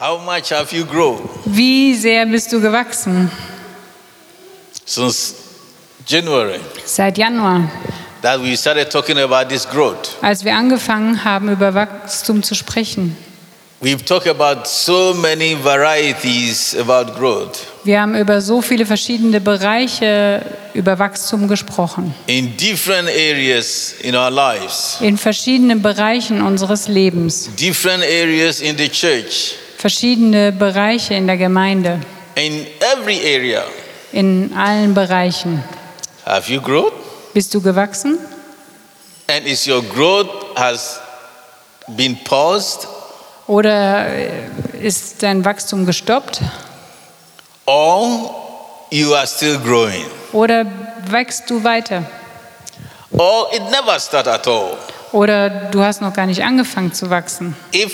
How much have you grown Wie sehr bist du gewachsen since January seit Januar, that we started talking about this growth? als wir angefangen haben, über Wachstum zu sprechen? We've talked about so many varieties about growth Wir haben über so viele verschiedene Bereiche über Wachstum gesprochen. in different areas in our lives, In verschiedenen Bereichen unseres Lebens. different areas in the church, Verschiedene Bereiche in der Gemeinde. in every area. In allen Bereichen. Have you grown? Bist du gewachsen? And is your growth has been paused Oder äh, ist dein Wachstum gestoppt? or you are still growing? Oder wächst du weiter? Or it never started at all? Oder du hast noch gar nicht angefangen zu wachsen? If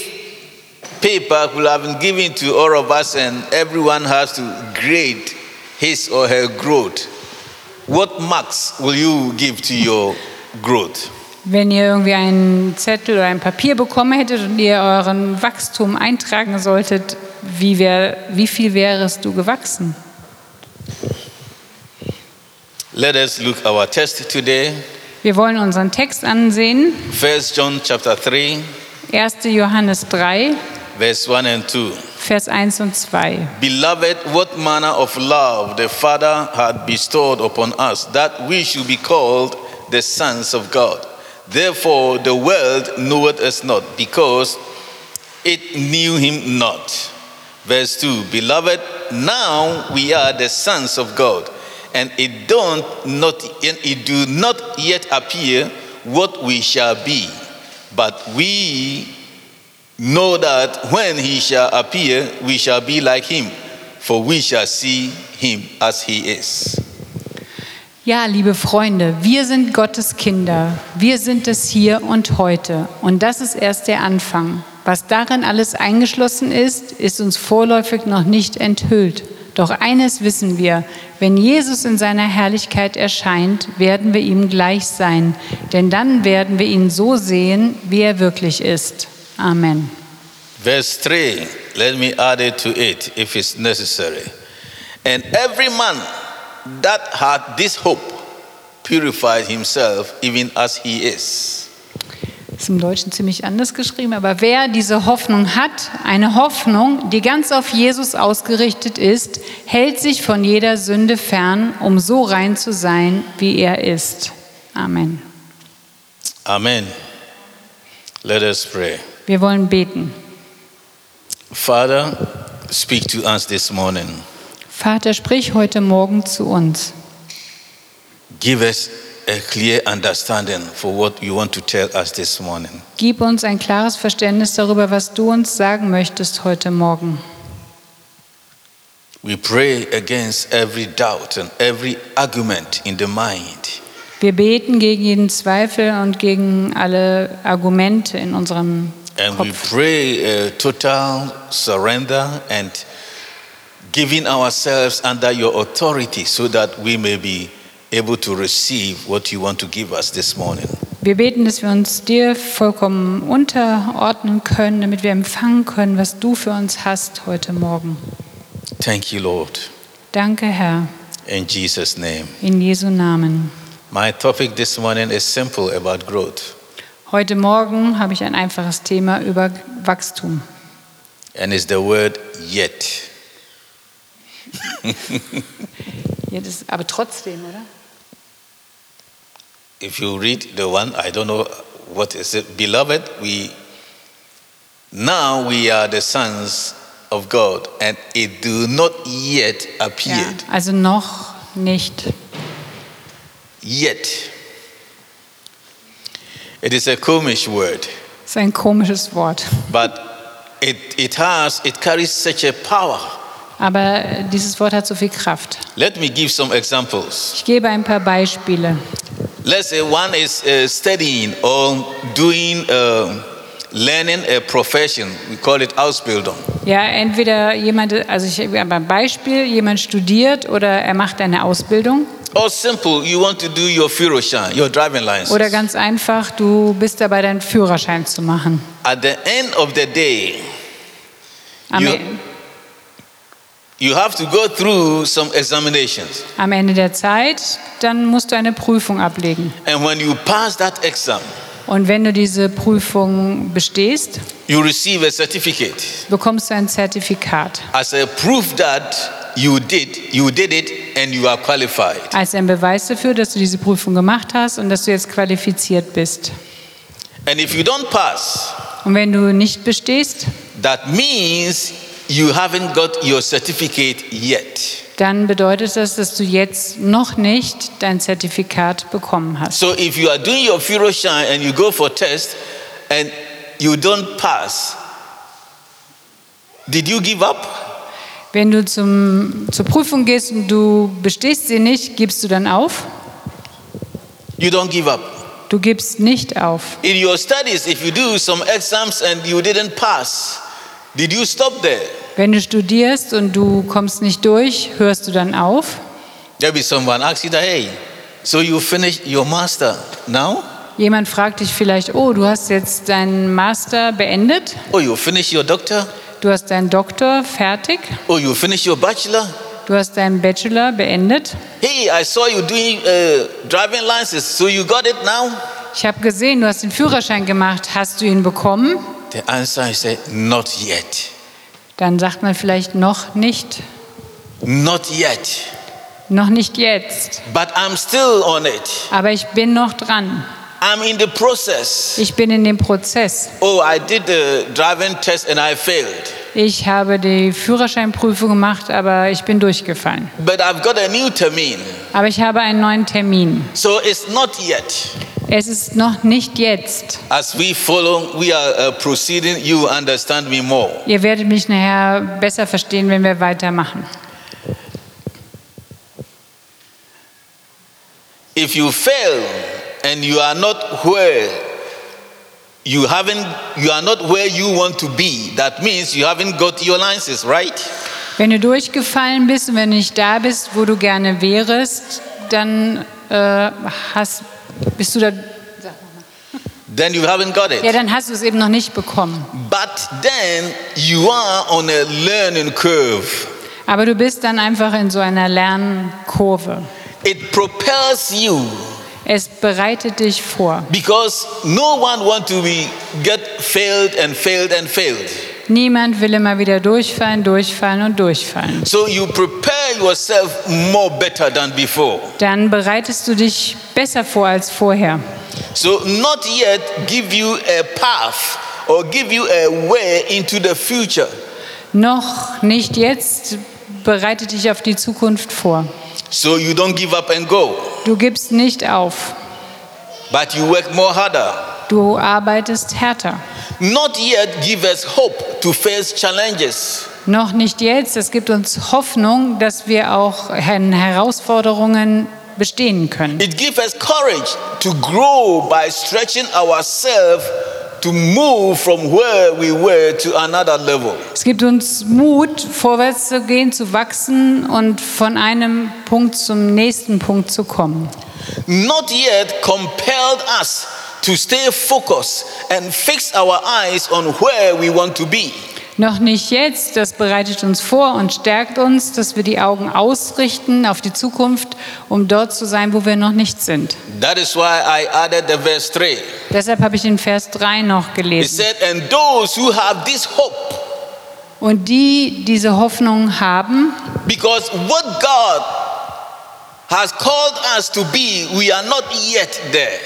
paper could have been given to all of us and everyone has to grade his or her growth, what marks will you give to your growth? Wenn ihr irgendwie einen Zettel oder ein Papier bekommen hättet und ihr euren Wachstum eintragen solltet, wie, wär, wie viel wärest du gewachsen? Let us look our text today. Wir wollen unseren Text ansehen. First John chapter 3, 1. Johannes 3, verse 1 and 2. Vers 1 und 2. Beloved, what manner of love the Father had bestowed upon us, that we should be called the sons of God. Therefore, the world knoweth us not, because it knew him not. Verse 2 Beloved, now we are the sons of God, and it don't not and it do not yet appear what we shall be, but we know that when he shall appear, we shall be like him, for we shall see him as he is. Ja, liebe Freunde, wir sind Gottes Kinder. Wir sind es hier und heute. Und das ist erst der Anfang. Was darin alles eingeschlossen ist, ist uns vorläufig noch nicht enthüllt. Doch eines wissen wir, wenn Jesus in seiner Herrlichkeit erscheint, werden wir ihm gleich sein, denn dann werden wir ihn so sehen, wie er wirklich ist. Amen. Verse 3, let me add it to it if it's necessary. And every man that had this hope purified himself even as he is. Ist im Deutschen ziemlich anders geschrieben, aber wer diese Hoffnung hat, eine Hoffnung, die ganz auf Jesus ausgerichtet ist, hält sich von jeder Sünde fern, um so rein zu sein, wie er ist. Amen. Amen. Let us pray. Wir wollen beten. Father, speak to us this morning. Vater, sprich heute Morgen zu uns. Give us a clear understanding for what you want to tell us this morning. Gib uns ein klares Verständnis darüber, was du uns sagen möchtest heute Morgen. We pray against every doubt and every argument in the mind. Wir beten gegen jeden Zweifel und gegen alle Argumente in unserem And we pray a total surrender and giving ourselves under your authority so that we may be able to receive what you want to give us this morning. Wir beten, dass wir uns dir vollkommen unterordnen können, damit wir empfangen können, was du für uns hast heute Morgen. Thank you, Lord. Danke, Herr, In Jesus' name. in Jesu Namen. My topic this morning is simple about growth, Heute Morgen habe ich ein einfaches Thema über Wachstum. and it's the word yet. Ja, das, aber trotzdem, oder? If you read the one, I don't know what is it. Beloved, we now we are the sons of God, and it do not yet Ja, appeared. also noch nicht. Yet. It is a komisch word, Das ist ein komisches Wort. but it, it has it carries such a power. Aber dieses Wort hat so viel Kraft. Let me give some examples. Ich gebe ein paar Beispiele. Let's say one is uh, studying or doing, uh, learning a profession. We call it Ausbildung. Ja, entweder jemand, also ich gebe ein Beispiel, jemand studiert oder er macht eine Ausbildung. Or simple, you want to do your Führerschein, your driving license. Oder ganz einfach, du bist dabei, deinen Führerschein zu machen. At the end of the day, Am, You- You have to go through some examinations. am Ende der Zeit, dann musst du eine Prüfung ablegen. And when you pass that exam, Und wenn du diese Prüfung bestehst, you receive a certificate bekommst du ein Zertifikat as a proof that you did you did it and you are qualified. als ein Beweis dafür, dass du diese Prüfung gemacht hast und dass du jetzt qualifiziert bist. And if you don't pass, Und wenn du nicht bestehst, that means you haven't got your certificate yet. dann bedeutet das, dass du jetzt noch nicht dein Zertifikat bekommen hast. So if you are doing your Führerschein and you go for test and you don't pass, did you give up? Wenn du zum, zur Prüfung gehst und du bestehst sie nicht, gibst du dann auf? You don't give up. Du gibst nicht auf. In your studies, if you do some exams and you didn't pass, did you stop there? Wenn du studierst und du kommst nicht durch, hörst du dann auf? Maybe someone asks you that, hey, so you finished your master now? Jemand fragt dich vielleicht, oh, du hast jetzt deinen Master beendet, Oh, you finished your doctor? Du hast deinen Doktor fertig, Oh, you finished your bachelor? du hast deinen Bachelor beendet. Hey, I saw you doing uh, driving license, so you got it now? Ich habe gesehen, du hast den Führerschein gemacht, hast du ihn bekommen? The answer is uh, not yet. Dann sagt man vielleicht noch nicht, Not yet. noch nicht jetzt, But I'm still on it. aber ich bin noch dran. I'm in the process. Ich bin in dem Prozess. Oh, I did the driving test and I failed. Ich habe die Führerscheinprüfung gemacht, aber ich bin durchgefallen. But I've got a new termin. Aber ich habe einen neuen Termin. So it's not yet. Es ist noch nicht jetzt. As we follow, we are uh, proceeding, you understand me more. Ihr werdet mich nachher besser verstehen, wenn wir weitermachen. If you fail and you are not where you haven't you are not where you want to be, that means you haven't got your license, right? Wenn du durchgefallen bist und wenn du nicht da bist, wo du gerne wärst, dann äh, hast, bist du da. Then you haven't got Ja, it. dann hast du es eben noch nicht bekommen. But then you are on a learning curve. Aber du bist dann einfach in so einer Lernkurve. It propels you Es bereitet dich vor. because no one want to be get failed and failed and failed. Niemand will immer wieder durchfallen, durchfallen und durchfallen. So you prepare yourself more better than before. Dann bereitest du dich besser vor als vorher. So not yet give you a path or give you a way into the future. Noch nicht jetzt, bereite dich auf die Zukunft vor. So you don't give up and go, Du gibst nicht auf. but you work more harder. Du arbeitest härter. Not yet give us hope to face challenges. Noch nicht jetzt. Es gibt uns Hoffnung, dass wir auch an Herausforderungen bestehen können. It gives us courage to grow by stretching ourselves to move from where we were to another level. Es gibt uns Mut, vorwärts zu gehen, zu wachsen und von einem Punkt zum nächsten Punkt zu kommen. Not yet compelled us to stay focused and fix our eyes on where we want to be. Noch nicht jetzt, das bereitet uns vor und stärkt uns, dass wir die Augen ausrichten auf die Zukunft, um dort zu sein, wo wir noch nicht sind. That is why I added the verse 3. Deshalb habe ich den Vers 3 noch gelesen. said, And those who have this hope, Und die diese Hoffnung haben, because what God has called us to be, we are not yet there.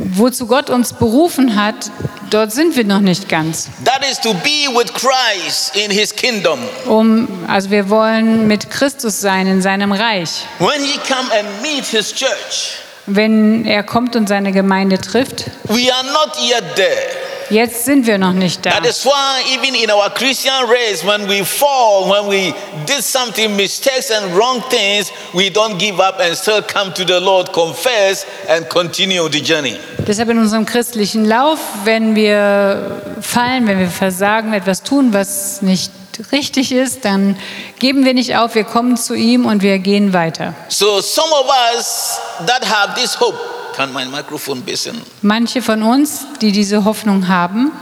Wozu Gott uns berufen hat, dort sind wir noch nicht ganz. That is to be with Christ in his kingdom. Um, also wir wollen mit Christus sein in seinem Reich. When he come and meet his church, Wenn er kommt und seine Gemeinde trifft, we are not yet there. Jetzt sind wir noch nicht da. That is why even in our Christian race, when we fall, when we did something, mistakes and wrong things, we don't give up and still come to the Lord, confess and continue the journey. Deshalb in unserem christlichen Lauf, wenn wir fallen, wenn wir versagen, etwas tun, was nicht richtig ist, dann geben wir nicht auf, wir kommen zu ihm und wir gehen weiter. So some of us that have this hope, can my microphone be seen? Manche von uns, die diese Hoffnung haben,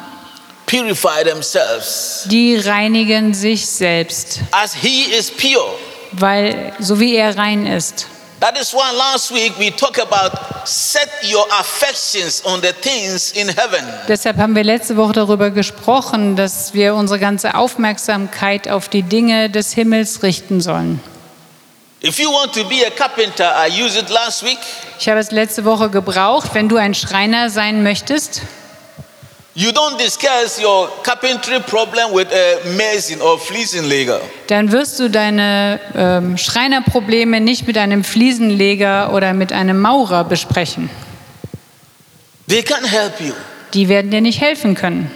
purify themselves Die reinigen sich selbst, as he is pure. weil so wie er rein ist. That is why last week we talked about set your affections on the things in heaven. Deshalb haben wir letzte Woche darüber gesprochen, dass wir unsere ganze Aufmerksamkeit auf die Dinge des Himmels richten sollen. If you want to be a carpenter, I used it last week. Ich habe es letzte Woche gebraucht. Wenn du ein Schreiner sein möchtest, You don't discuss your carpentry problem with a mason or fliesenleger. dann wirst du deine ähm, Schreinerprobleme nicht mit einem Fliesenleger oder mit einem Maurer besprechen. They can't help you. Die werden dir nicht helfen können.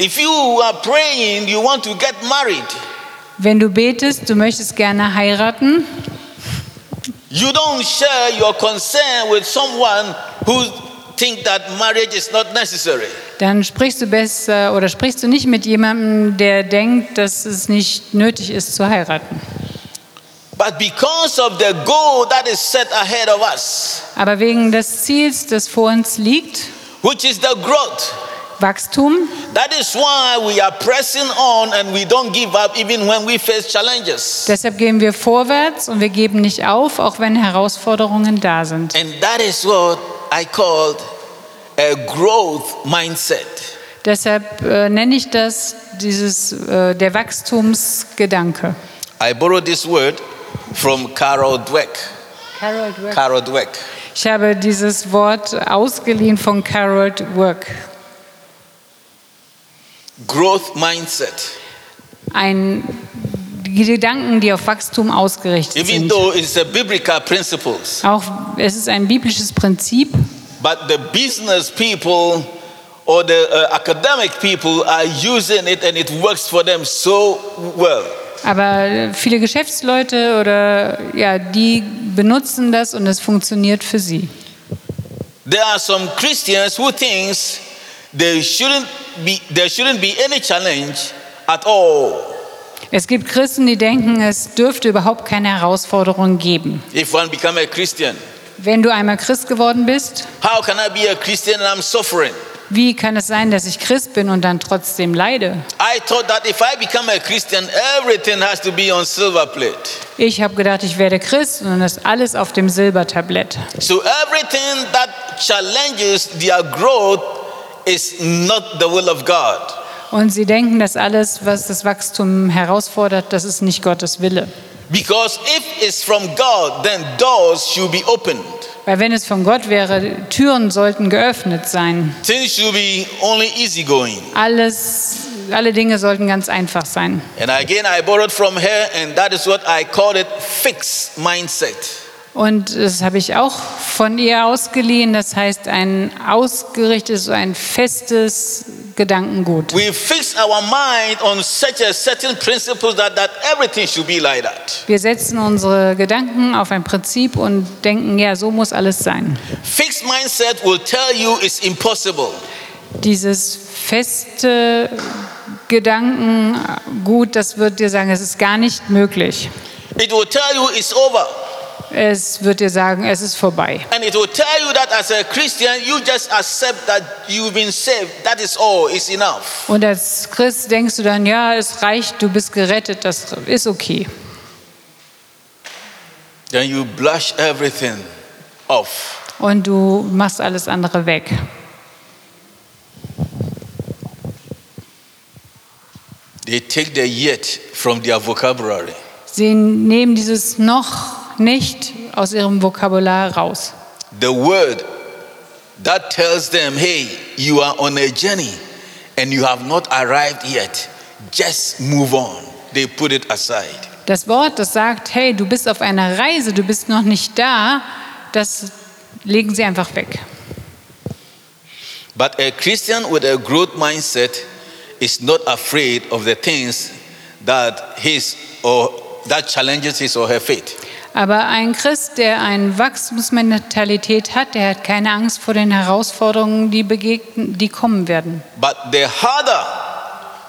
If you are praying, you want to get married, Wenn du betest, du möchtest gerne heiraten, you don't share your concern with someone who think that marriage is not necessary. dann sprichst du besser oder sprichst du nicht mit jemandem, der denkt, dass es nicht nötig ist zu heiraten. But because of the goal that is set ahead of us, Aber wegen des Ziels, das vor uns liegt, which is the growth, Wachstum, that is why we are pressing on and we don't give up even when we face challenges. deshalb gehen wir vorwärts und wir geben nicht auf, auch wenn Herausforderungen da sind. And that is what I called a growth mindset. Deshalb äh, nenne ich das dieses, äh, der Wachstumsgedanke. I borrowed this word from Carol Dweck. Carol Dweck. Ich habe dieses Wort ausgeliehen von Carol Dweck. Growth mindset. Ein, die Gedanken, die auf Wachstum ausgerichtet Even sind. though it's a biblical principles, Auch es ist ein biblisches Prinzip, but the business people or the uh, academic people are using it and it works for them so well. aber viele Geschäftsleute oder ja, die benutzen das und es funktioniert für sie. There are some Christians who thinks there shouldn't be there shouldn't be any challenge at all Es gibt Christen, die denken, es dürfte überhaupt keine Herausforderung geben. if one become a Christian. Wenn du einmal Christ geworden bist, How can I be a Christian and I'm suffering? wie kann es sein, dass ich Christ bin und dann trotzdem leide? I thought that if I become a Christian, everything has to be on silver plate. Ich habe gedacht, ich werde Christ und dann ist alles auf dem Silbertablett. So everything that challenges their growth is not the will of God. Und sie denken, dass alles, was das Wachstum herausfordert, das ist nicht Gottes Wille. Because if it's from God, then doors should be opened. Weil wenn es von Gott wäre, Türen sollten geöffnet sein. Things should be only easygoing. Alles, alle Dinge sollten ganz einfach sein. And again, I borrowed from her, and that is what I called it fixed mindset. Und das habe ich auch von ihr ausgeliehen. Das heißt, ein ausgerichtetes, ein festes Gedankengut. We fix our mind on such a certain principles that, that everything should be like that. Wir setzen unsere Gedanken auf ein Prinzip und denken, ja, so muss alles sein. Fixed mindset will tell you it's impossible. Dieses feste Gedankengut, das wird dir sagen, es ist gar nicht möglich. It will tell you it's over. Es wird dir sagen, es ist vorbei. And it will tell you that as a Christian, you just accept that you've been saved. That is all, it's enough. Und als Christ denkst du dann, ja, es reicht, du bist gerettet, das ist okay. Then you blush everything off. Und du machst alles andere weg. They take the yet from their vocabulary. Sie nehmen dieses noch nicht aus ihrem Vokabular raus. The word that tells them, hey, you are on a journey and you have not arrived yet. Just move on. They put it aside. Das Wort, das sagt, hey, du bist auf einer Reise, du bist noch nicht da, das legen sie einfach weg. But a Christian with a growth mindset is not afraid of the things that his or that challenges his or her faith. Aber ein Christ, der eine Wachstumsmentalität hat, der hat keine Angst vor den Herausforderungen, die, begegnen, die kommen werden. But the harder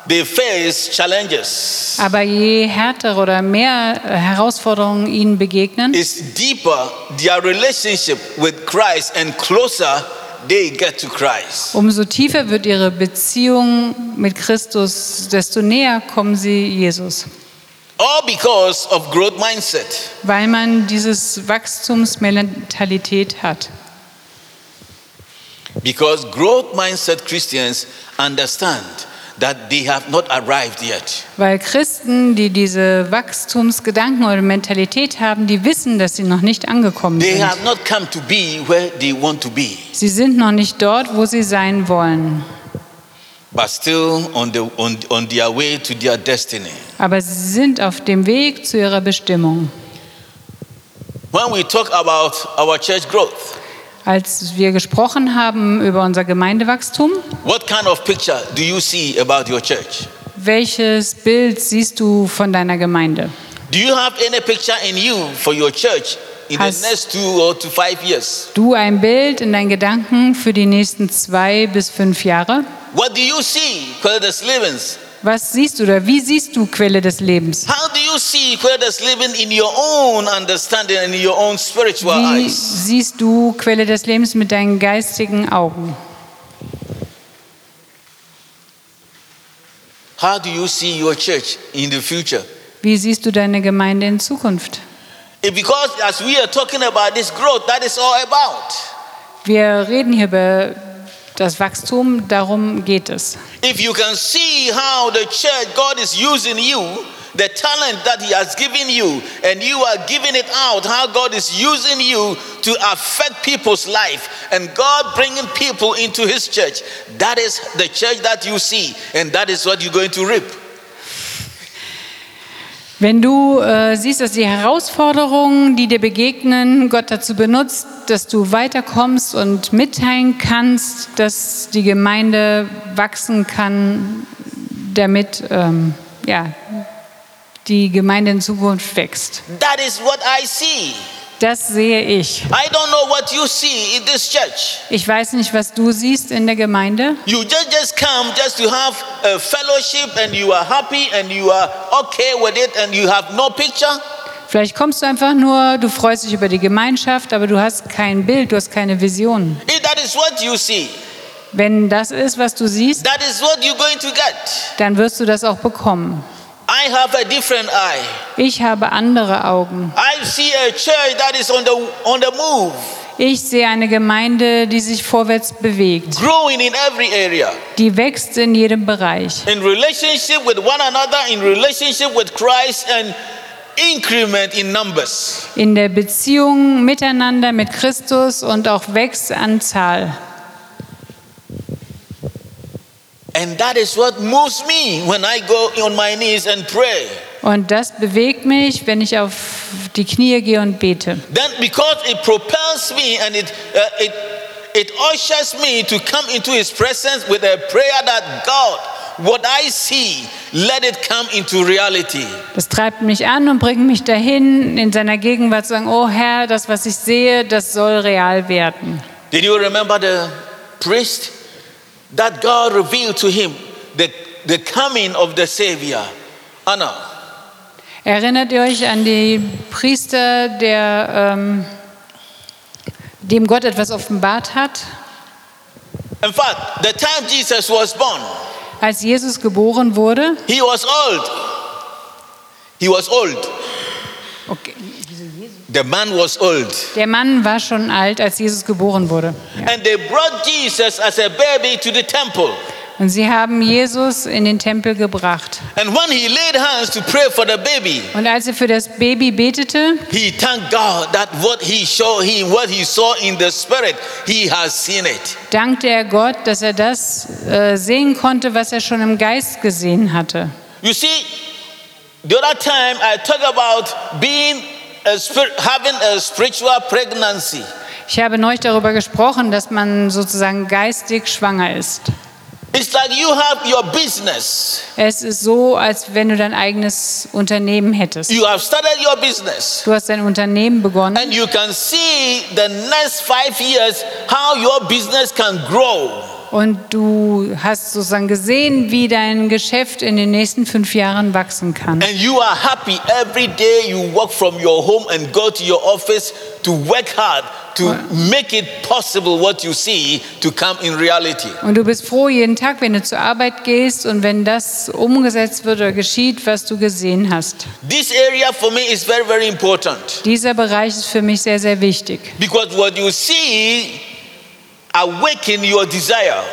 they face challenges, Aber je härter oder mehr äh, Herausforderungen ihnen begegnen, is deeper their relationship with Christ and closer they get to Christ. Umso tiefer wird ihre Beziehung mit Christus, desto näher kommen sie Jesus, All because of growth mindset. weil man dieses Wachstumsmentalität hat. Because growth mindset Christians understand that they have not arrived yet. Weil Christen, die diese Wachstumsgedanken oder Mentalität haben, die wissen, dass sie noch nicht angekommen They sind. have not come to be where they want to be, Sie sind noch nicht dort, wo sie sein wollen. But still on, the, on, on their way to their destiny. Aber sie sind auf dem Weg zu ihrer Bestimmung. When we talk about our church growth, Als wir gesprochen haben über unser Gemeindewachstum, what kind of picture do you see about your church? welches Bild siehst du von deiner Gemeinde? Do you have any picture in you for your church in Has- the next two or to five years? Du ein Bild in deinen Gedanken für die nächsten zwei bis fünf Jahre? What do you see, Quelle des Lebens? Was siehst du oder wie siehst du Quelle des Lebens? How do you see Quelle des Lebens in your own understanding and in your own spiritual Wie eyes? siehst du Quelle des Lebens mit deinen geistigen Augen? How do you see your church in the future? Wie siehst du deine Gemeinde in Zukunft? It- because as we are talking about this growth, that is all about. Wir reden hier über das Wachstum, darum geht es. If you can see how the church, God is using you, the talent that He has given you, and you are giving it out, how God is using you to affect people's life, and God bringing people into His church, that is the church that you see, and that is what you're going to reap. Wenn du äh, siehst, dass die Herausforderungen, die dir begegnen, Gott dazu benutzt, dass du weiterkommst und mitteilen kannst, dass die Gemeinde wachsen kann, damit ähm, ja, die Gemeinde in Zukunft wächst. That is what I see. Das sehe ich. I don't know what you see in this church. Ich weiß nicht, was du siehst in der Gemeinde. You just, just come just to have a fellowship and you are happy and you are okay with it and you have no picture. Vielleicht kommst du einfach nur, du freust dich über die Gemeinschaft, aber du hast kein Bild, du hast keine Vision. If that is what you see, Wenn das ist, was du siehst, that is what you're going to get. dann wirst du das auch bekommen. I have a different eye. Ich habe andere Augen. I see a church that is on the on the move, Ich sehe eine Gemeinde, die sich vorwärts bewegt, growing in every area. die wächst in jedem Bereich, In relationship with one another, in relationship with Christ and increment in numbers. in der Beziehung miteinander mit Christus und auch wächst an Zahl. And that is what moves me when I go on my knees and pray. Und das bewegt mich, wenn ich auf die Knie gehe und bete. Then because it propels me and it uh, it it ushers me to come into his presence with a prayer that God what I see let it come into reality. Das treibt mich an und bringt mich dahin, in seiner Gegenwart zu sagen, oh Herr, das, was ich sehe, das soll real werden. Did you remember the priest that God revealed to him the the coming of the savior? Anna. Erinnert ihr euch an die Priester, der, ähm, dem Gott etwas offenbart hat? In fact, the time Jesus was born, Als Jesus geboren wurde, he was old. He was old. okay, The man was old. der Mann war schon alt, als Jesus geboren wurde. Ja. And they brought Jesus as a baby to the temple. Und sie haben Jesus in den Tempel gebracht. And when he laid hands to pray for the baby, Und als er für das Baby betete, he thanked God that what he saw him, what he saw in the spirit, he has seen it. dankte er Gott, dass er das äh, sehen konnte, was er schon im Geist gesehen hatte. You see, the other time I talked about being a having a spiritual pregnancy. Ich habe neulich darüber gesprochen, dass man sozusagen geistig schwanger ist. It's like you have your business. Es ist so, als wenn du dein eigenes Unternehmen hättest. You have started your business. Du hast dein Unternehmen begonnen And you can see the next five years how your business can grow. Und du hast sozusagen gesehen, wie dein Geschäft in den nächsten fünf Jahren wachsen kann. And you are happy every day you walk from your home and go to your office to work hard to make it possible what you see to come in reality. Und du bist froh jeden Tag, wenn du zur Arbeit gehst und wenn das umgesetzt wird oder geschieht, was du gesehen hast. This area for me is very, very important Dieser Bereich ist für mich sehr, sehr wichtig. because what you see awaken your desire.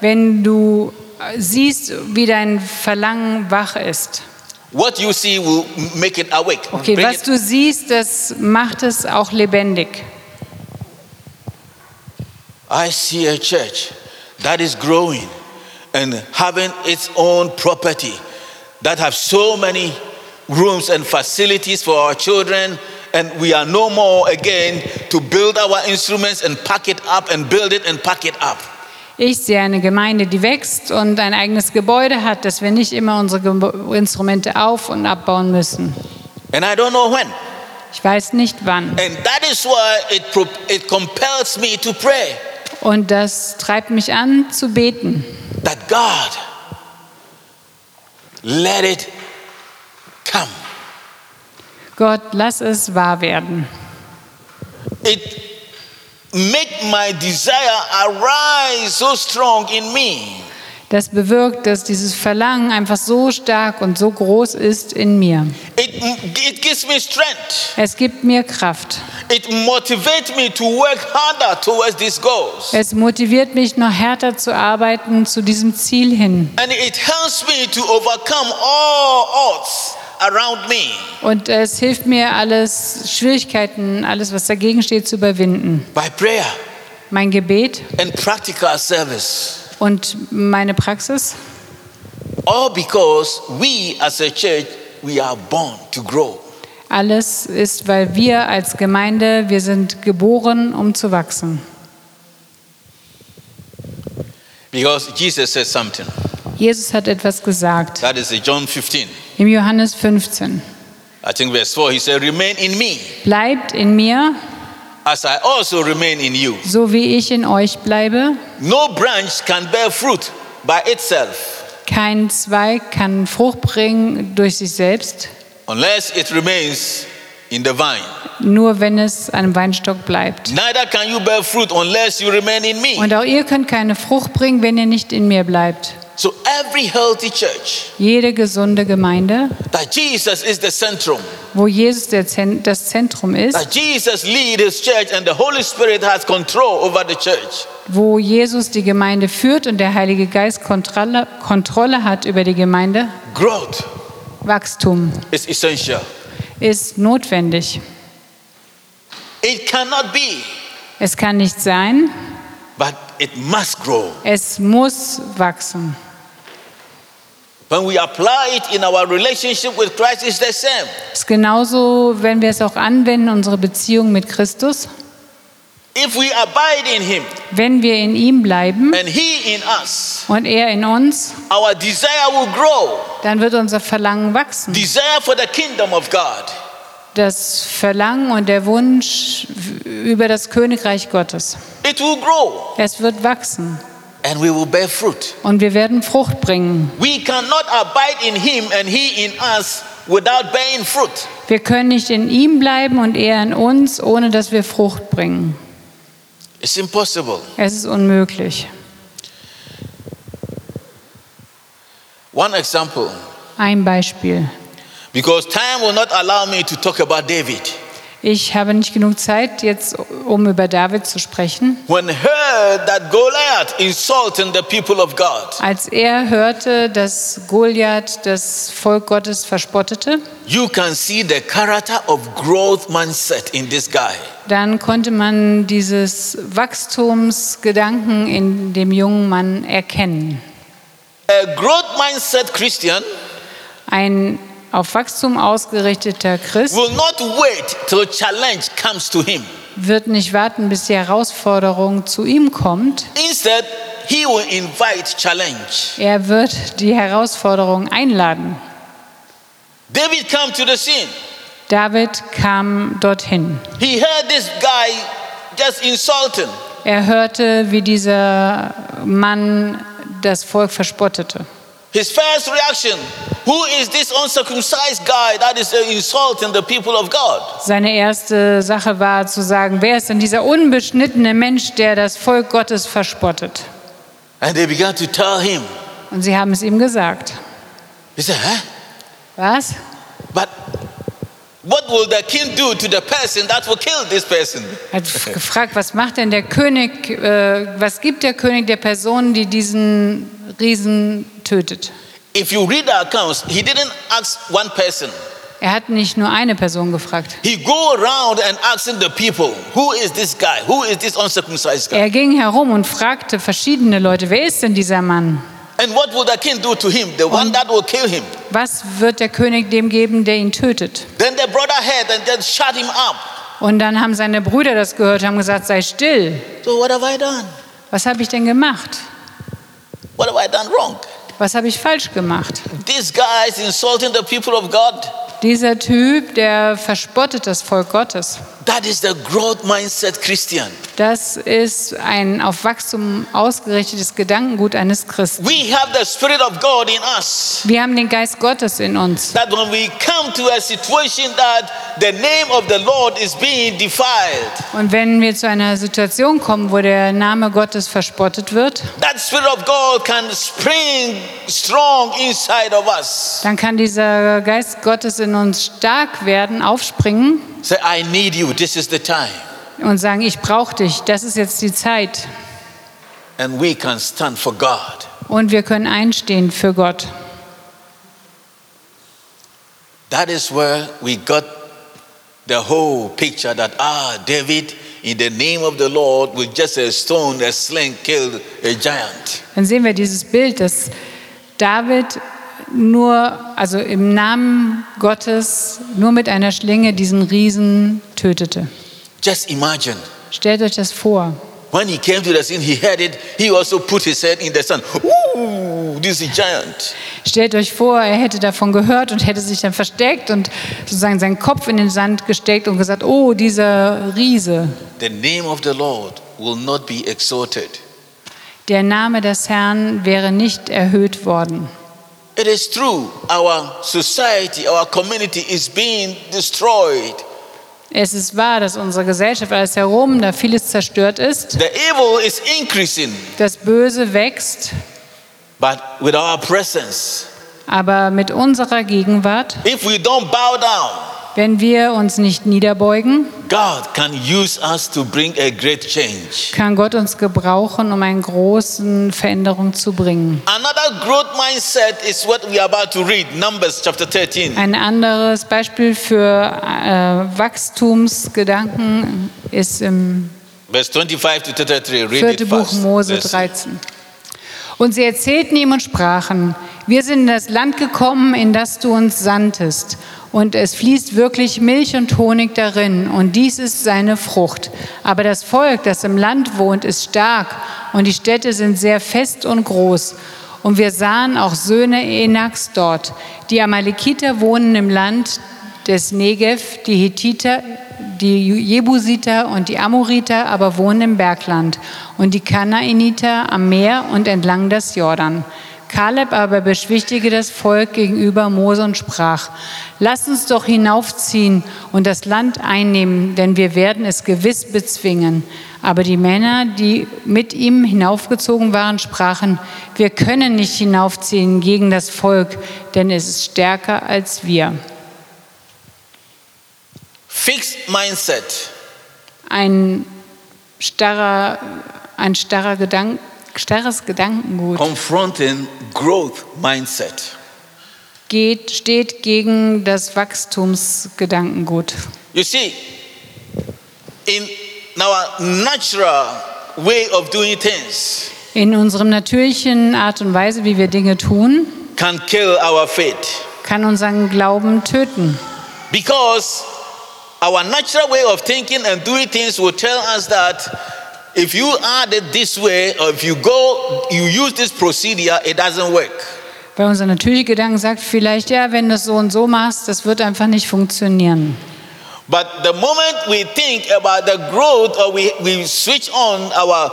Wenn du äh, siehst, wie dein Verlangen wach ist. What you see will make it awake. Okay, Bring was it- du siehst, das macht es auch lebendig. I see a church that is growing and having its own property that have so many rooms and facilities for our children and we are no more again to build our instruments and pack it up and build it and pack it up. Ich sehe eine Gemeinde, die wächst und ein eigenes Gebäude hat, dass wir nicht immer unsere Gebo- Instrumente auf- und abbauen müssen. And I don't know when. Ich weiß nicht wann. And that is why it, it compels me to pray Und das treibt mich an zu beten. that God, let it come. Gott, lass es wahr werden. it make my desire arise so strong in me Das bewirkt, dass dieses Verlangen einfach so stark und so groß ist in mir. it, it gives me strength Es gibt mir Kraft. it motivates me to work harder towards these goals Es motiviert mich, noch härter zu arbeiten zu diesem Ziel hin. and it helps me to overcome all odds around me Und es hilft mir, alles Schwierigkeiten, alles, was dagegen steht, zu überwinden. by prayer Mein Gebet and practical service und meine Praxis. all because we as a church we are born to grow Alles ist, weil wir als Gemeinde, wir sind geboren, um zu wachsen. because jesus said something Jesus hat etwas gesagt. that is in john 15 Im Johannes 15. i think verse 4 he said remain in me Bleibt in mir, as I also remain in you. so wie ich in euch bleibe. No branch can bear fruit by itself Kein Zweig kann Frucht bringen durch sich selbst, unless it remains in the vine. nur wenn es an einem Weinstock bleibt. Neither can you bear fruit unless you remain in me. Und auch ihr könnt keine Frucht bringen, wenn ihr nicht in mir bleibt. So every healthy church Jede gesunde Gemeinde, that Jesus is the centrum, wo Jesus der Zen das Zentrum ist, that Jesus leads his church and the Holy Spirit has control over the church, wo Jesus die Gemeinde führt und der Heilige Geist Kontrolle, Kontrolle hat über die Gemeinde, growth Wachstum is essential. ist notwendig. It cannot be, Es kann nicht sein, but it must grow. es muss wachsen. When we apply it in our relationship with Christ, it's the same. Ist genauso, wenn wir es auch anwenden, unsere Beziehung mit Christus. If we abide in him Wenn wir in ihm bleiben and he in us, und er in uns, our desire will grow. dann wird unser Verlangen wachsen. Desire for the kingdom of God. Das Verlangen und der Wunsch über das Königreich Gottes. It will grow Es wird wachsen and we will bear fruit. und wir werden Frucht bringen. We cannot abide in him and he in us without bearing fruit. Wir können nicht in ihm bleiben und er in uns, ohne dass wir Frucht bringen. It's impossible. Es ist unmöglich. One example, Ein Beispiel. because time will not allow me to talk about David. Ich habe nicht genug Zeit jetzt, um über David zu sprechen. When heard that Goliath insulting the people of God, Als er hörte, dass Goliath das Volk Gottes verspottete, you can see the character of growth mindset in this guy. dann konnte man dieses Wachstumsgedanken in dem jungen Mann erkennen. A growth mindset Christian Ein auf Wachstum ausgerichteter Christ will not wait till challenge comes to him. wird nicht warten, bis die Herausforderung zu ihm kommt. Instead, he will invite challenge. Er wird die Herausforderung einladen. David come to the scene. David kam dorthin. He heard this guy just insulting. Er hörte, wie dieser Mann das Volk verspottete. His first reaction Who is this uncircumcised guy that is uh, insulting the people of God? Seine erste Sache war zu sagen, wer ist denn dieser unbeschnittene Mensch, der das Volk Gottes verspottet? And they began to tell him. Und sie haben es ihm gesagt. He said, Huh? Was? But what will the king do to the person that will kill this person? Er hat gefragt, was macht denn der König, äh, was gibt der König der Person, die diesen Riesen tötet? If you read the accounts, he didn't ask one person. Er hat nicht nur eine Person gefragt. Er ging herum und fragte verschiedene Leute, wer ist denn dieser Mann? Him. Was wird der König dem geben, der ihn tötet? Und dann haben seine Brüder das gehört, haben gesagt, sei still. So? Was habe ich denn gemacht? What have I done wrong? Was habe ich falsch gemacht? This guy is insulting the people of God. Dieser Typ, der verspottet das Volk Gottes. That is the growth mindset Christian. Das ist ein auf Wachstum ausgerichtetes Gedankengut eines Christen. We have the Spirit of God in us. Wir haben den Geist Gottes in uns. That when we come to a situation that the name of the Lord is being defiled, Und wenn wir zu einer Situation kommen, wo der Name Gottes verspottet wird, that Spirit of God can spring strong inside of us. dann kann dieser Geist Gottes in uns stark werden, aufspringen Say, I need you. This is the time. und sagen, ich brauche dich, das ist jetzt die Zeit. And we can stand for God. Und wir können einstehen für Gott. That is where we got the whole picture that, ah, David, in the name of the Lord, with just a stone, a sling, killed a giant. Dann sehen wir dieses Bild, dass David nur, also im Namen Gottes, nur mit einer Schlinge diesen Riesen tötete. Just imagine. Stellt euch das vor. When he came to the scene, he heard it. He also put his head in the sand. Ooh, this is giant. Stellt euch vor, er hätte davon gehört und hätte sich dann versteckt und sozusagen seinen Kopf in den Sand gesteckt und gesagt, oh, dieser Riese. The name of the Lord will not be exalted. Der Name des Herrn wäre nicht erhöht worden. It is true, our society, our community is being destroyed. Es ist wahr, dass unsere Gesellschaft alles herum, da vieles zerstört ist. The evil is increasing, Das Böse wächst, but with our presence, aber mit unserer Gegenwart, if we don't bow down, wenn wir uns nicht niederbeugen, God can use us to bring a great change. kann Gott uns gebrauchen, um eine große Veränderung zu bringen. Another growth mindset is what we are about to read, Numbers chapter 13. Ein anderes Beispiel für äh, Wachstumsgedanken ist im Verse 25 to 33. Read vierten it Buch. Mose Let's see. 13. Und sie erzählten ihm und sprachen, wir sind in das Land gekommen, in das du uns sandtest. Und es fließt wirklich Milch und Honig darin, und dies ist seine Frucht. Aber das Volk, das im Land wohnt, ist stark, und die Städte sind sehr fest und groß. Und wir sahen auch Söhne Enaks dort. Die Amalekiter wohnen im Land des Negev, die Hethiter, die Jebusiter und die Amoriter aber wohnen im Bergland und die Kanaaniter am Meer und entlang des Jordan. Kaleb aber beschwichtigte das Volk gegenüber Mose und sprach, Lass uns doch hinaufziehen und das Land einnehmen, denn wir werden es gewiss bezwingen. Aber die Männer, die mit ihm hinaufgezogen waren, sprachen, wir können nicht hinaufziehen gegen das Volk, denn es ist stärker als wir. Fixed mindset. ein starrer, ein starrer Gedank, starres Gedankengut confronting growth mindset. geht, steht gegen das Wachstumsgedankengut. You see, in our natural way of doing things In unserem natürlichen Art und Weise, wie wir Dinge tun, can kill our faith kann unseren Glauben töten. because our natural way of thinking and doing things will tell us that if you add it this way or if you go you use this procedure it doesn't work Weil unser natürlicher Gedanke sagt vielleicht, ja, wenn du es so und so machst, das wird einfach nicht funktionieren. But the moment we think about the growth or we, we switch on our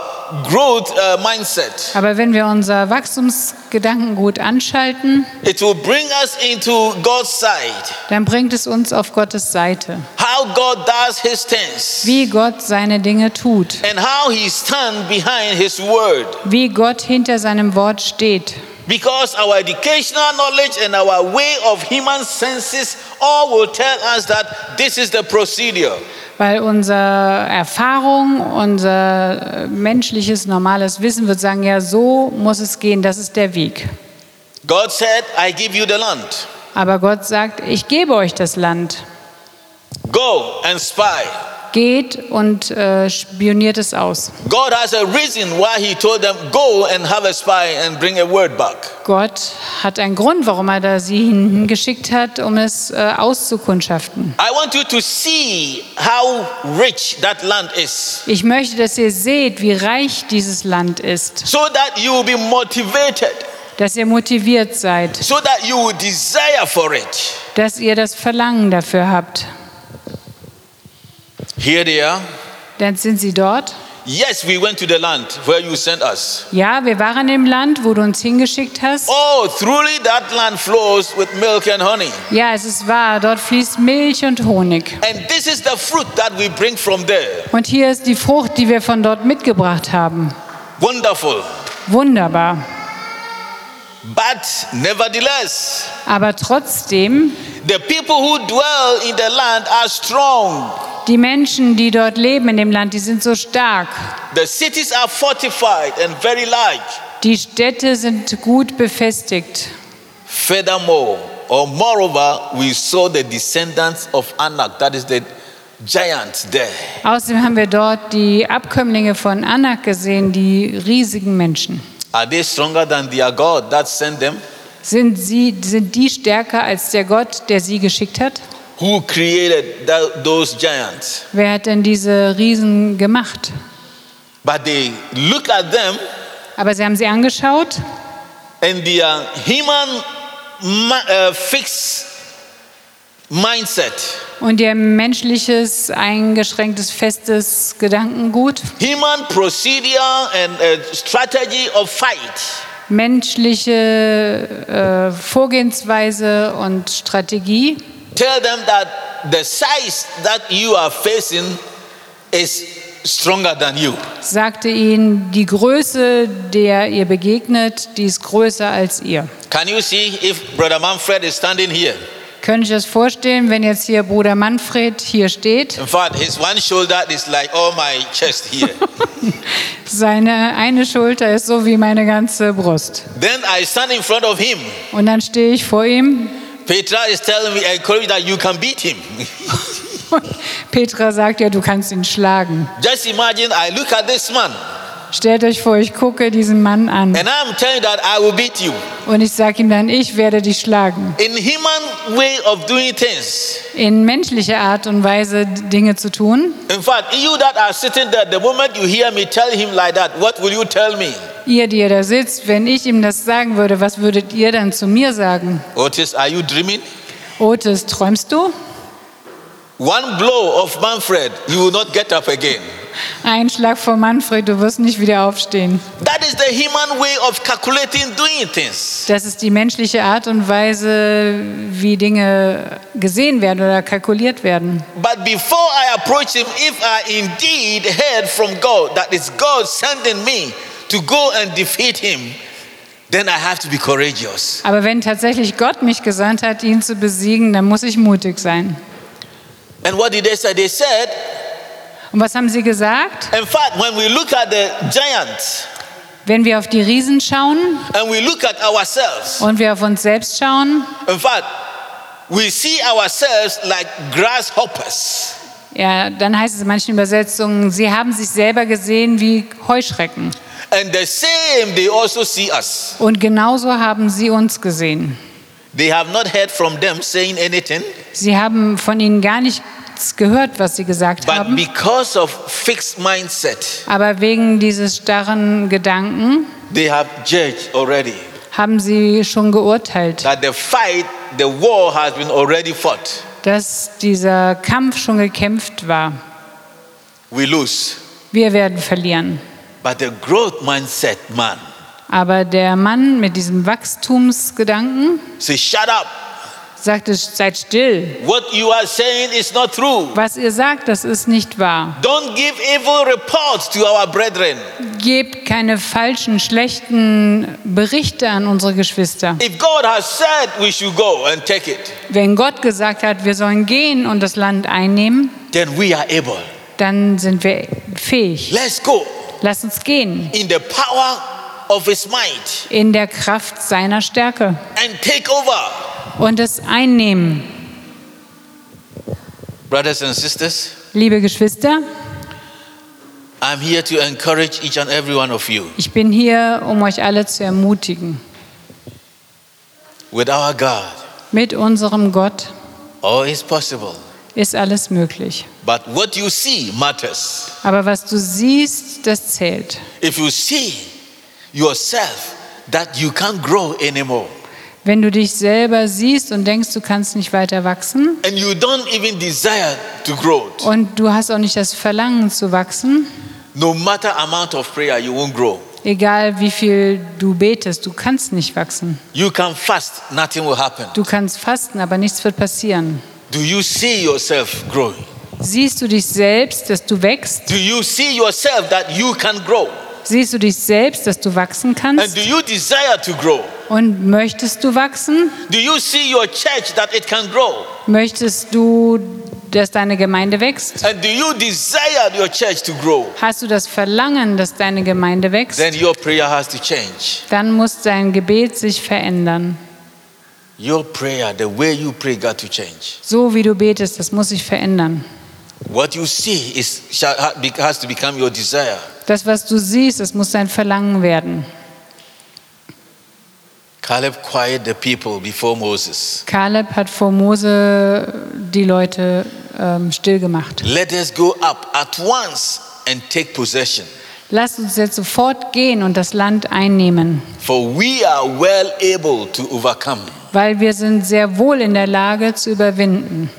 growth uh, mindset, Aber wenn wir unser Wachstumsgedankengut anschalten, it will bring us into God's side. dann bringt es uns auf Gottes Seite. How God does his things Wie Gott seine Dinge tut. and how he stands behind his word. Wie Gott hinter seinem Wort steht. Because our educational knowledge and our way of human senses all will tell us that this is the procedure. Weil unsere Erfahrung, unser menschliches, normales Wissen wird sagen, ja, so muss es gehen, das ist der Weg. God said, I give you the land. Aber Gott sagt, ich gebe euch das Land. Go and spy. Geht und äh, spioniert es aus. God has a reason why he told them, go and have a spy and bring a word back. Gott hat einen Grund, warum er da sie hingeschickt hat, um es äh, auszukundschaften. I want you to see how rich that land is Ich möchte, dass ihr seht, wie reich dieses Land ist, so that you will be motivated, dass ihr motiviert seid, so that you will desire for it. dass ihr das Verlangen dafür habt. Here they are. Dann sind sie dort. Yes, we went to the land where you sent us. Ja, wir waren im Land, wo du uns hingeschickt hast. Oh, truly that land flows with milk and honey. Ja, es ist wahr, dort fließt Milch und Honig. And this is the fruit that we bring from there. Und hier ist die Frucht, die wir von dort mitgebracht haben. Wonderful. Wunderbar. But nevertheless, Aber trotzdem, the people who dwell in the land are strong. Die Menschen, die dort leben in dem Land, die sind so stark. The cities are fortified and very large. Die Städte sind gut befestigt. Furthermore, or moreover, we saw the descendants of Anak, that is the giants there. Außerdem haben wir dort die Abkömmlinge von Anak gesehen, die riesigen Menschen. Are they stronger than their God that sent them? Sind, sie, sind die stärker als der Gott, der sie geschickt hat? Who created tho- those giants? Wer hat denn diese Riesen gemacht? But they look at them Aber sie haben sie angeschaut. and their human ma- uh, fixed mindset, und ihr menschliches, eingeschränktes, festes Gedankengut, human procedure and uh, strategy of fight. Menschliche äh, Vorgehensweise und Strategie tell them that the size that you are facing is stronger than you. sagte ihnen, die Größe, der ihr begegnet, die ist größer als ihr. Can you see if Brother Manfred is standing here? Können Sie sich das vorstellen, wenn jetzt hier Bruder Manfred hier steht? In fact, his one shoulder is like all my chest here. Seine eine Schulter ist so wie meine ganze Brust. then I stand in front of him. Und dann stehe ich vor ihm. Petra is telling me, encourage that you can beat him. Petra sagt ja, du kannst ihn schlagen. Just imagine I look at this man Stellt euch vor, ich gucke diesen Mann an and I'm telling that I will beat you. und ich sage ihm dann, ich werde dich schlagen. In human way of doing things. In menschlicher Art und Weise Dinge zu tun. In fact, you that are sitting there, the moment you hear me tell him like that, what will you tell me? Ihr, die ihr da sitzt, wenn ich ihm das sagen würde, was würdet ihr dann zu mir sagen? Otis, are you dreaming? Otis, träumst du? One blow of Manfred, you will not get up again. Ein Schlag von Manfred, du wirst nicht wieder aufstehen. That is the human way of calculating doing things. Das ist die menschliche Art und Weise, wie Dinge gesehen werden oder kalkuliert werden. But before I approach him, if I indeed heard from God that it's God sending me to go and defeat him, then I have to be courageous. Aber wenn tatsächlich Gott mich gesandt hat, ihn zu besiegen, dann muss ich mutig sein. And what did they say? They said, Und was haben sie gesagt? in fact, when we look at the giants Wenn wir auf die Riesen schauen and we look at ourselves, und wir auf uns selbst schauen, in fact, we see ourselves like grasshoppers. ja, dann heißt es in manchen Übersetzungen, sie haben sich selber gesehen wie Heuschrecken. And the same, they also see us. Und genauso haben sie uns gesehen. They have not heard from them saying anything, Sie haben von ihnen gar nichts gehört, was sie gesagt but haben. because of fixed mindset, Aber wegen dieses starren Gedanken they have judged already haben sie schon geurteilt, that the fight, the war has been already fought. dass dieser Kampf schon gekämpft war. we lose. Wir werden verlieren. But the growth mindset man Aber der Mann mit diesem Wachstumsgedanken say, shut up. sagte, seid still. What you are saying is not true. Was ihr sagt, das ist nicht wahr. Don't give evil reports to our brethren. Gebt keine falschen, schlechten Berichte an unsere Geschwister. If God has said we should go and take it, Wenn Gott gesagt hat, wir sollen gehen und das Land einnehmen, then we are able. dann sind wir fähig. Let's go Lass uns gehen in the power of His might in der Kraft seiner Stärke and take over. und es einnehmen. Brothers and sisters, Liebe Geschwister, I'm here to encourage each and every one of you. ich bin hier, um euch alle zu ermutigen. With our God, Mit unserem Gott all is possible. Ist alles möglich. But what you see matters. Aber was du siehst, das zählt. If you see yourself that you can't grow anymore, Wenn du dich selber siehst und denkst, du kannst nicht weiter wachsen and you don't even desire to grow, und du hast auch nicht das Verlangen zu wachsen, no matter amount of prayer, you won't grow. egal wie viel du betest, du kannst nicht wachsen. You can fast, nothing will happen. Du kannst fasten, aber nichts wird passieren. Do you see yourself growing? Siehst du dich selbst, dass du wächst? Do you see yourself that you can grow? Siehst du dich selbst, dass du wachsen And kannst? do you desire to grow? Und möchtest du wachsen? Do you see your church that it can grow? Möchtest du, dass deine Gemeinde wächst? And do you desire your church to grow? Hast du das Verlangen, dass deine Gemeinde wächst? Then your prayer has to change. Dann muss dein Gebet sich verändern. Your prayer, the way you pray, got to change. So wie du betest, das muss sich verändern. What you see is has to become your desire. Das, was du siehst, das muss dein Verlangen werden. Caleb quieted the people before Moses. Kaleb hat vor Mose die Leute ähm, still gemacht. Let us go up at once and take possession, Lasst uns jetzt sofort gehen und das Land einnehmen, for we are well able to overcome. Weil wir sind sehr wohl in der Lage zu überwinden.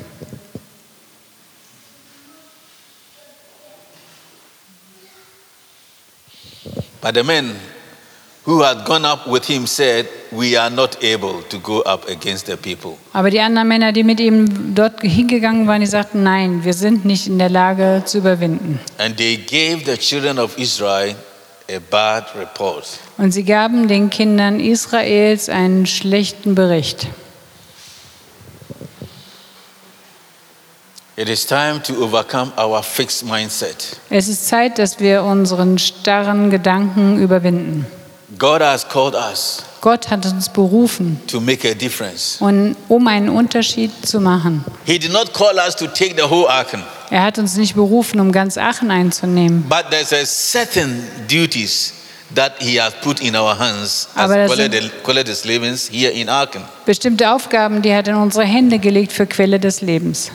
But the men who had gone up with him said, We are not able to go up against the people. Aber die anderen Männer, die mit ihm dort hingegangen waren, die sagten, nein, wir sind nicht in der Lage zu überwinden. And they gave the children of Israel. Und sie gaben den Kindern Israels einen schlechten Bericht. It is time to overcome our fixed mindset. Es ist Zeit, dass wir unseren starren Gedanken überwinden. God has called us Gott hat uns berufen, to make a difference. und, um einen Unterschied zu machen. He did not call us to take the whole Aachen, Er hat uns nicht berufen, um ganz Aachen einzunehmen. but there's a certain duties that He has put in our hands as Quelle, des Lebens here in Aachen. Bestimmte Aufgaben, die er hat in unsere Hände gelegt für Quelle des Lebens.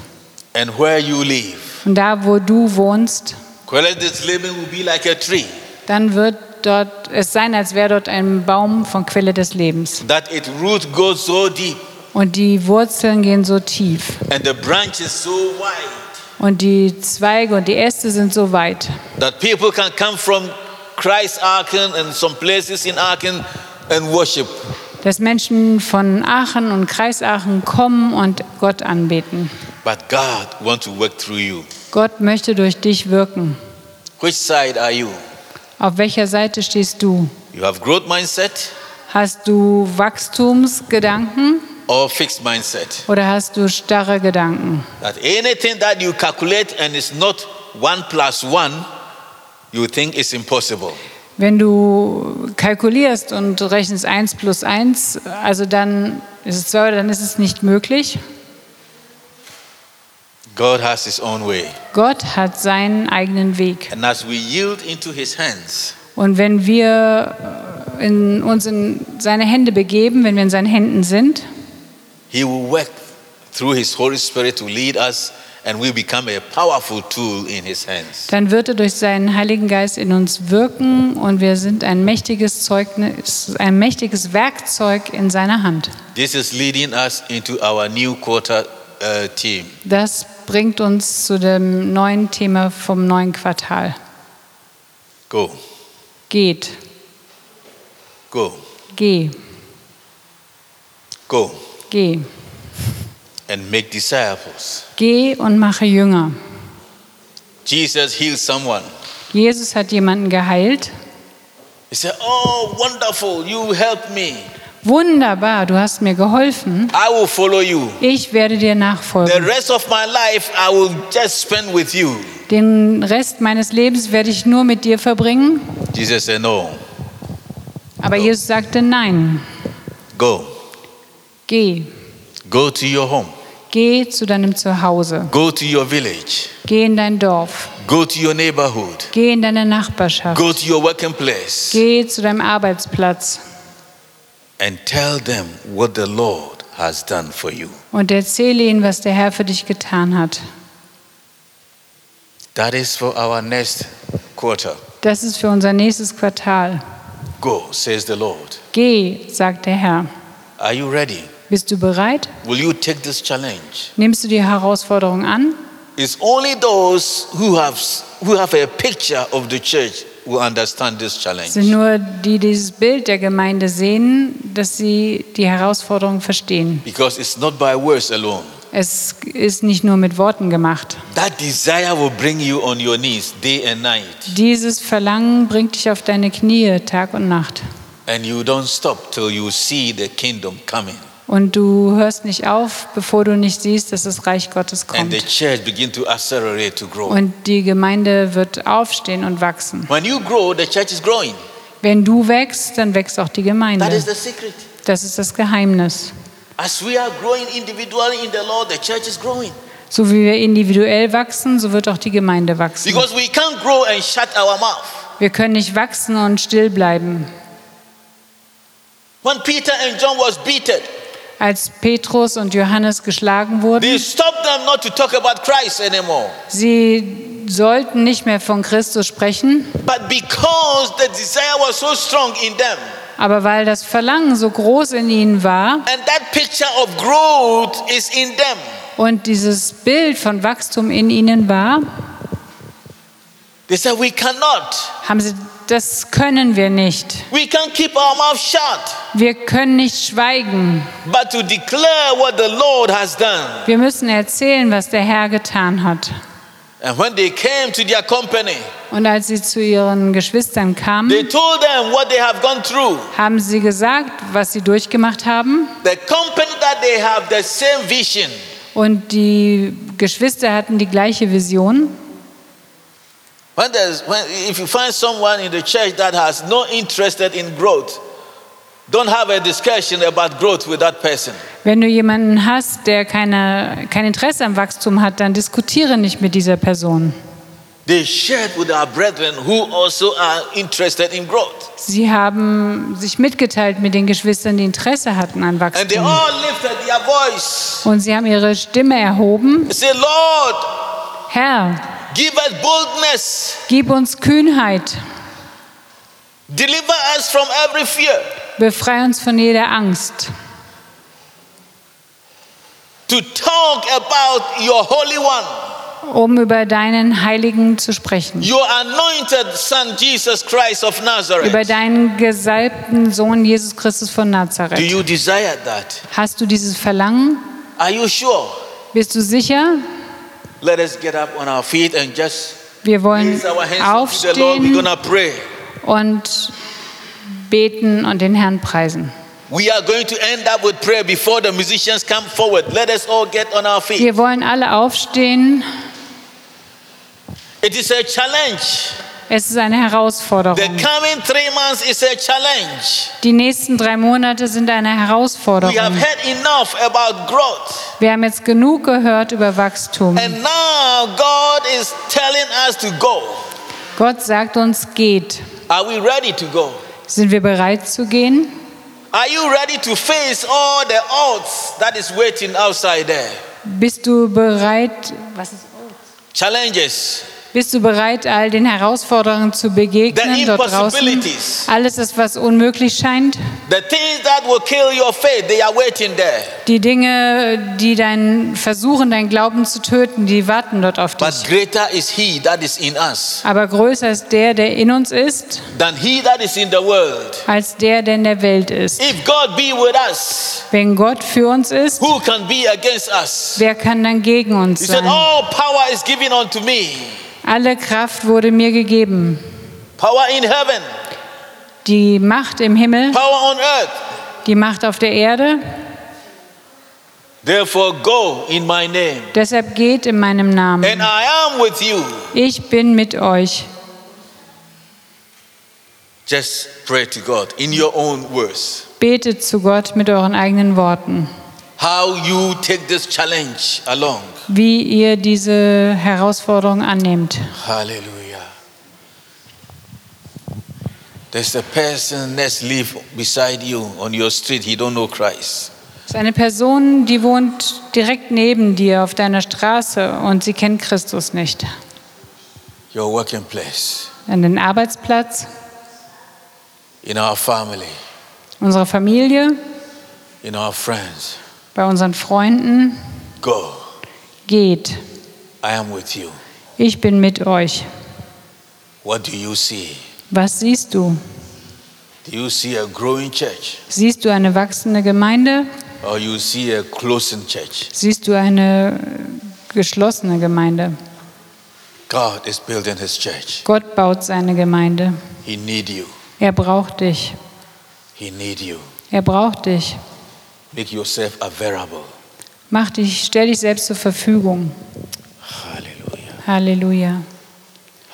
And where you live, Und da, wo du wohnst, Quelle des Lebens will be like a tree dann wird dort es sein, als wäre dort ein Baum von Quelle des Lebens. that its root goes so deep Und die Wurzeln gehen so tief. and the branches so wide Und die Zweige und die Äste sind so weit, that people can come from Christ Aachen and some places in Aachen and worship. dass Menschen von Aachen und Kreis Aachen kommen und Gott anbeten. But God wants to work through you. Gott möchte durch dich wirken. Which side are you? Auf welcher Seite stehst du? You have growth mindset Hast du Wachstumsgedanken or fixed mindset? oder hast du starre Gedanken? That anything that you calculate and is not one plus one, you think is impossible. Wenn du kalkulierst und rechnest 1 plus 1, also dann ist es 2 oder dann ist es nicht möglich. God has His own way. Gott hat seinen eigenen Weg. And as we yield into His hands, Und wenn wir äh, in, uns in seine Hände begeben, wenn wir in seinen Händen sind, He will work through His Holy Spirit to lead us, and we become a powerful tool in His hands. dann wird er durch seinen Heiligen Geist in uns wirken und wir sind ein mächtiges Zeugnis, ein mächtiges Werkzeug in seiner Hand. This is leading us into our new quarter uh, theme. Das bringt uns zu dem neuen Thema vom neuen Quartal. Go, Geht, go, geh, go, geh. and make disciples. Geh und mache Jünger. Jesus healed someone. Jesus hat jemanden geheilt. He said, Oh, wonderful, you helped me. Wunderbar, du hast mir geholfen. I will follow you. Ich werde dir The nachfolgen. rest of my life, I will just spend with you. Den Rest meines Lebens werde ich nur mit dir verbringen. Jesus said, No, Aber Jesus sagte, nein, go. geh. Go to your home. Geh zu deinem Zuhause. Go to your village. Geh in dein Dorf. Go to your neighborhood. Geh in deine Nachbarschaft. Go to your working place. Geh zu deinem Arbeitsplatz And tell them what the Lord has done for you. und erzähle ihnen, was der Herr für dich getan hat. That is for our next quarter. Das ist für unser nächstes Quartal. Go, says the Lord. Geh, sagt der Herr. Are you ready? Bist du bereit? Will you take this challenge? Nimmst du die Herausforderung an? It's only those who have, who have a picture of the church will understand this Es challenge. sind nur die, die dieses Bild der Gemeinde sehen, dass sie die Herausforderung verstehen. Because it's not by words alone. Es ist nicht nur mit Worten gemacht. That desire will bring you on your knees day and night. Dieses Verlangen bringt dich auf deine Knie Tag und Nacht. And you don't stop till you see the kingdom coming. Und du hörst nicht auf, bevor du nicht siehst, dass das Reich Gottes kommt. Und die Gemeinde wird aufstehen und wachsen. When you grow, the church is growing. Wenn du wächst, dann wächst auch die That is Gemeinde. the secret. Das ist das Geheimnis. As we are growing individually in the Lord, the church is growing. So wie wir individuell wachsen, so wird auch die Gemeinde wachsen. Because we can't grow and shut our mouth. Wir können nicht wachsen und still bleiben. When Peter and John was beaten, Als Petrus und Johannes geschlagen wurden, sie sollten nicht mehr von Christus sprechen, But because the desire was so strong in them, aber weil das Verlangen so groß in ihnen war and that picture of growth is in them, und dieses Bild von Wachstum in ihnen war, they said, We cannot. haben sie, das können wir nicht. We can't keep our mouth shut, Wir können nicht schweigen. but to declare what the Lord has done. Wir müssen erzählen, was der Herr getan hat. And when they came to their company, Und als sie zu ihren Geschwistern they kamen, told them what they have gone through. haben sie gesagt, was sie durchgemacht haben. The company that they have the same vision. Und die Geschwister hatten die gleiche Vision. When there's, when, if you find someone in the church that has no interest in growth, don't have a discussion about growth with that person. Wenn du jemanden hast, der keine, kein Interesse am Wachstum hat, dann diskutiere nicht mit dieser Person. They shared with our brethren who also are interested in growth. Sie haben sich mitgeteilt mit den Geschwistern, die Interesse hatten an And they Wachstum. all lifted their voice. Und sie haben ihre Stimme erhoben. They say, Lord, Herr, give us boldness. gib uns Kühnheit. Deliver us from every fear. Befrei uns von jeder Angst. To talk about your Holy One, um über deinen Heiligen zu sprechen. your anointed Son, Jesus Christ of Über deinen gesalbten Sohn Jesus Christus von Do Nazareth. you desire that? Hast du dieses Verlangen? Are you sure? Bist du sicher? Let us get up on our feet and just Wir wollen raise our hands to the Lord. We're aufstehen gonna pray. und beten und den Herrn preisen. We are going to end up with prayer before the musicians come forward. Let us all get on our feet. Wir wollen alle aufstehen. It is a challenge. Es ist eine Herausforderung. Die nächsten drei Monate sind eine We have Herausforderung. heard enough about growth. Wir haben jetzt genug gehört über Wachstum. Gott sagt uns, geht. Sind wir bereit zu gehen? Bist du bereit? Was ist Challenges. Bist du bereit, all den Herausforderungen zu begegnen dort draußen? Alles, das, was unmöglich scheint? The things that will kill your faith, they are waiting there. Die Dinge, die dein versuchen, deinen Glauben zu töten, die warten dort auf dich. greater is He that is in us Aber größer ist der, der in uns ist, als der, der in der Welt ist. If God be with us, Wenn Gott für uns ist, wer kann dann gegen uns sein? Alle Kraft wurde mir gegeben. Power in heaven, Die Macht im Himmel, power on earth. die Macht auf der Erde. Therefore, go in my name. Deshalb geht in meinem Namen. And I am with you. Ich bin mit euch. Just pray to God in your own words. Betet zu Gott mit euren eigenen Worten, How you take this challenge along. wie ihr diese Herausforderung annehmt. Hallelujah. There's a person next live beside you on your street. He don't know Christ. Es ist eine Person, die wohnt direkt neben dir auf deiner Straße und sie kennt Christus nicht. Your working place, An den Arbeitsplatz, in our family, unsere Familie, in our friends. Bei unseren Freunden. Go. Geht. I am with you. Ich bin mit euch. What do you see? Was siehst du? Do you see a growing church Siehst du eine wachsende Gemeinde? or you see a closing church? Siehst du eine äh, geschlossene Gemeinde? God is building his church. Gott baut seine Gemeinde. He need you. Er braucht dich. He need you. Er braucht dich. Make yourself available. Mach dich, stell dich selbst zur Verfügung. Hallelujah. Halleluja.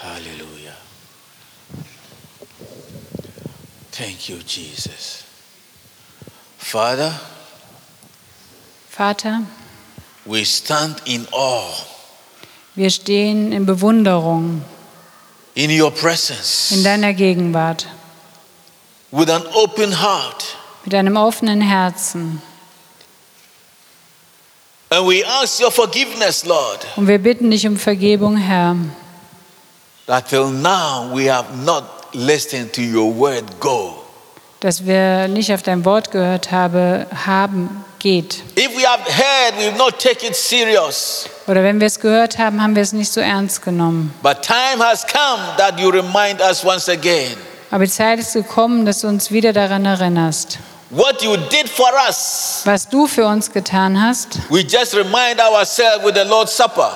Hallelujah. Thank you, Jesus. Father, Vater, we stand in awe wir stehen in Bewunderung in your presence in deiner Gegenwart with an open heart. mit einem offenen Herzen. And we ask your forgiveness, Lord, Und wir bitten dich um Vergebung, Herr, that till now we have not listened to your word go. dass wir nicht auf dein Wort gehört habe, haben, geht. If we have heard, we will not take it serious. Oder wenn wir es gehört haben, haben wir es nicht so ernst genommen. But time has come that you remind us once again Aber die Zeit ist gekommen, dass du uns wieder daran erinnerst. What you did for us. Was du für uns getan hast, We just remind ourselves with the Lord's Supper.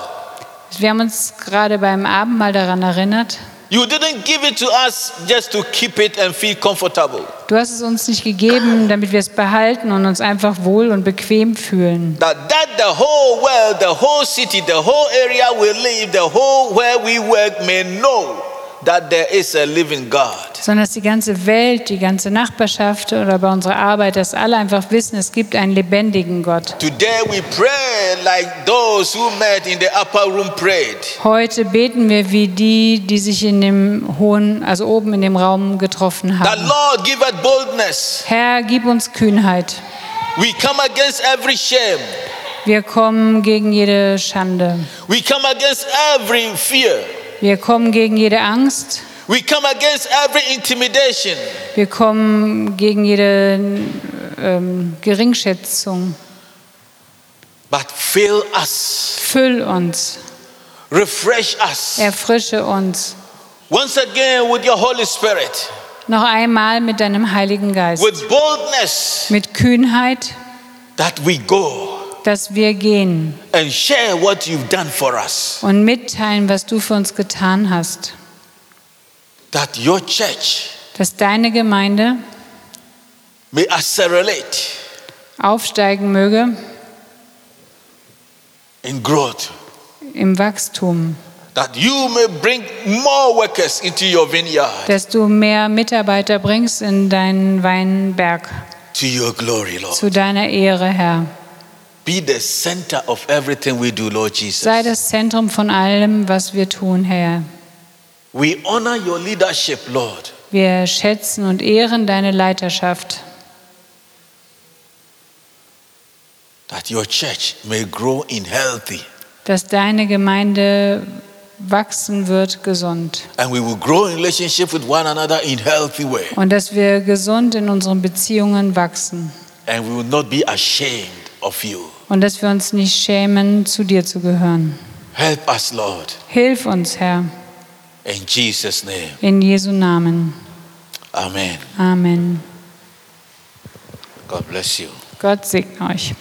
wir haben uns gerade beim Abendmahl daran erinnert. You didn't give it to us just to keep it and feel comfortable. Du hast es uns nicht gegeben, damit wir es behalten und uns einfach wohl und bequem fühlen. That, that the whole world, the whole city, the whole area we live, the whole where we work may know that there is a living God. Sondern dass die ganze Welt, die ganze Nachbarschaft oder bei unserer Arbeit, dass alle einfach wissen, es gibt einen lebendigen Gott. Today we pray like those who met in the upper room prayed. Heute beten wir wie die, die sich in dem hohen, also oben in dem Raum getroffen haben. Lord give us boldness. Herr, gib uns Kühnheit. We come against every shame. Wir kommen gegen jede Schande. We come against every fear. Wir kommen gegen jede Angst. We come against every intimidation. Wir kommen gegen jede ähm, Geringschätzung. But fill us, Füll uns, refresh us erfrische uns. once again with your Holy Spirit, Noch einmal mit deinem Heiligen Geist. with boldness Mit Kühnheit, that we go dass wir gehen and share what you've done for us. und mitteilen, was du für uns getan hast. That your church Dass deine Gemeinde may accelerate aufsteigen möge in growth. im Wachstum. That you may bring more workers into your vineyard Dass du mehr Mitarbeiter bringst in deinen Weinberg. to your glory, Lord. Zu deiner Ehre, Herr. Be the center of everything we do, Lord Sei das Zentrum von allem, was wir tun, Herr. We honor your leadership, Lord. Wir schätzen und ehren deine Leiterschaft, That your church may grow in healthy, dass deine Gemeinde wachsen wird gesund. And we will grow in relationship with one another in healthy way. Und dass wir gesund in unseren Beziehungen wachsen. And we will not be ashamed of you. Und dass wir uns nicht schämen, zu dir zu gehören. Help us, Lord. Hilf uns, Herr, In Jesus' name. in Jesu Namen. Amen. Amen. God bless you. Gott segne euch.